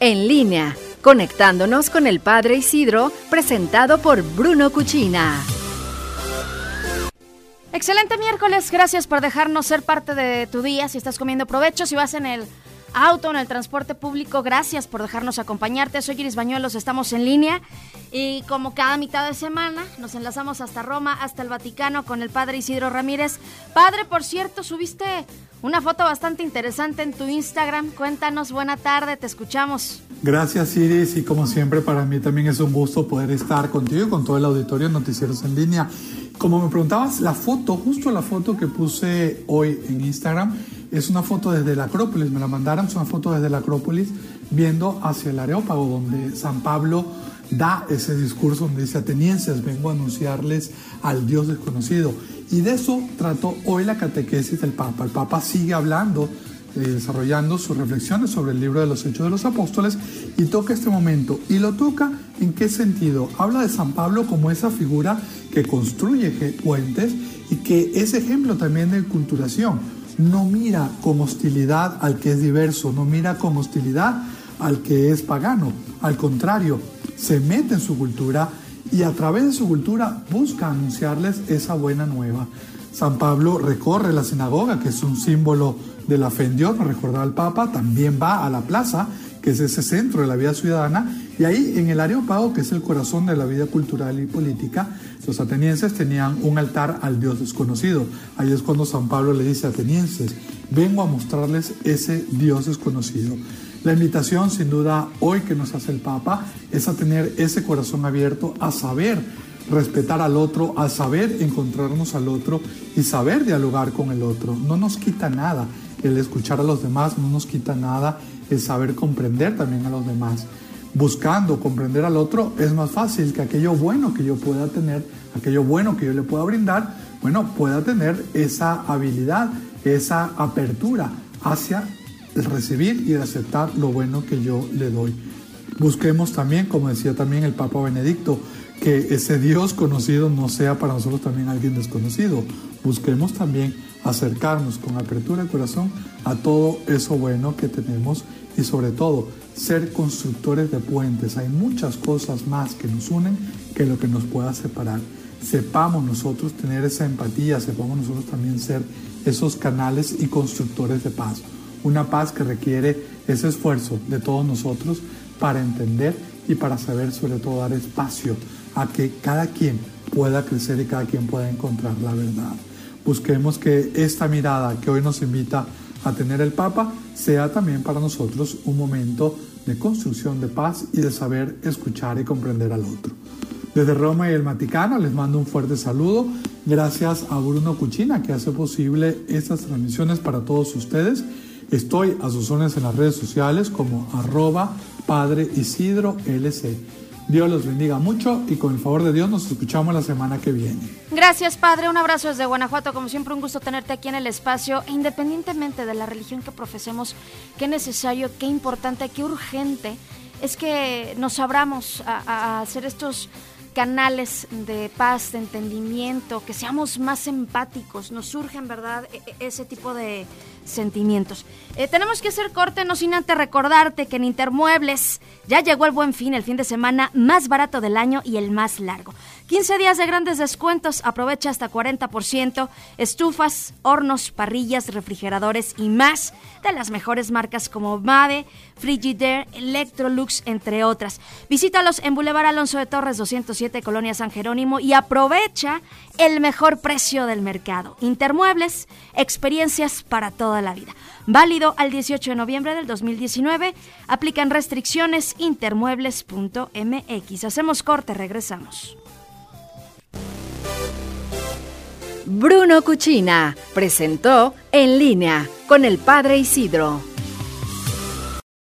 en línea, conectándonos con el Padre Isidro, presentado por Bruno Cuchina. Excelente miércoles, gracias por dejarnos ser parte de tu día. Si estás comiendo provecho, si vas en el auto, en el transporte público, gracias por dejarnos acompañarte. Soy Iris Bañuelos, estamos en línea y como cada mitad de semana nos enlazamos hasta Roma, hasta el Vaticano con el Padre Isidro Ramírez. Padre, por cierto, subiste una foto bastante interesante en tu Instagram. Cuéntanos, buena tarde, te escuchamos. Gracias Iris y como siempre para mí también es un gusto poder estar contigo y con todo el auditorio de Noticieros en línea. Como me preguntabas, la foto, justo la foto que puse hoy en Instagram, es una foto desde la Acrópolis, me la mandaron, es una foto desde la Acrópolis viendo hacia el Areópago, donde San Pablo da ese discurso donde dice, atenienses, vengo a anunciarles al Dios desconocido. Y de eso trató hoy la catequesis del Papa. El Papa sigue hablando, eh, desarrollando sus reflexiones sobre el libro de los Hechos de los Apóstoles y toca este momento. ¿Y lo toca en qué sentido? Habla de San Pablo como esa figura que construye puentes y que es ejemplo también de culturación no mira con hostilidad al que es diverso, no mira con hostilidad al que es pagano. Al contrario, se mete en su cultura y a través de su cultura busca anunciarles esa buena nueva. San Pablo recorre la sinagoga, que es un símbolo de la fe en Dios, nos recordaba el Papa, también va a la plaza, que es ese centro de la vida ciudadana, y ahí en el Areópago, que es el corazón de la vida cultural y política, los atenienses tenían un altar al Dios desconocido. Ahí es cuando San Pablo le dice a atenienses, vengo a mostrarles ese Dios desconocido. La invitación, sin duda, hoy que nos hace el Papa, es a tener ese corazón abierto, a saber respetar al otro, a saber encontrarnos al otro y saber dialogar con el otro. No nos quita nada el escuchar a los demás, no nos quita nada el saber comprender también a los demás buscando comprender al otro, es más fácil que aquello bueno que yo pueda tener, aquello bueno que yo le pueda brindar, bueno, pueda tener esa habilidad, esa apertura hacia el recibir y el aceptar lo bueno que yo le doy. Busquemos también, como decía también el Papa Benedicto, que ese Dios conocido no sea para nosotros también alguien desconocido. Busquemos también acercarnos con apertura de corazón a todo eso bueno que tenemos y sobre todo ser constructores de puentes. Hay muchas cosas más que nos unen que lo que nos pueda separar. Sepamos nosotros tener esa empatía, sepamos nosotros también ser esos canales y constructores de paz. Una paz que requiere ese esfuerzo de todos nosotros para entender y para saber sobre todo dar espacio a que cada quien pueda crecer y cada quien pueda encontrar la verdad. Busquemos que esta mirada que hoy nos invita a tener el Papa sea también para nosotros un momento de construcción de paz y de saber escuchar y comprender al otro. Desde Roma y el Vaticano les mando un fuerte saludo. Gracias a Bruno Cuchina que hace posible estas transmisiones para todos ustedes. Estoy a sus órdenes en las redes sociales como arroba Padre Isidro LC. Dios los bendiga mucho y con el favor de Dios nos escuchamos la semana que viene. Gracias, Padre. Un abrazo desde Guanajuato. Como siempre, un gusto tenerte aquí en el espacio. E independientemente de la religión que profesemos, qué necesario, qué importante, qué urgente es que nos abramos a, hacer estos canales de paz, de entendimiento, que seamos más empáticos. Nos surge en verdad e, e, ese tipo de sentimientos. Eh, tenemos que hacer corte, no sin antes recordarte que en Intermuebles ya llegó el buen fin, el fin de semana más barato del año y el más largo. 15 días de grandes descuentos, aprovecha hasta 40%, estufas, hornos, parrillas, refrigeradores y más de las mejores marcas como Mave, Frigidaire, Electrolux, entre otras. Visítalos en Boulevard Alonso de Torres 207, Colonia San Jerónimo y aprovecha el mejor precio del mercado. Intermuebles, experiencias para la vida. Válido al 18 de noviembre del 2019. Aplican restricciones intermuebles.mx. Hacemos corte, regresamos. Bruno Cuchina presentó En línea con el Padre Isidro.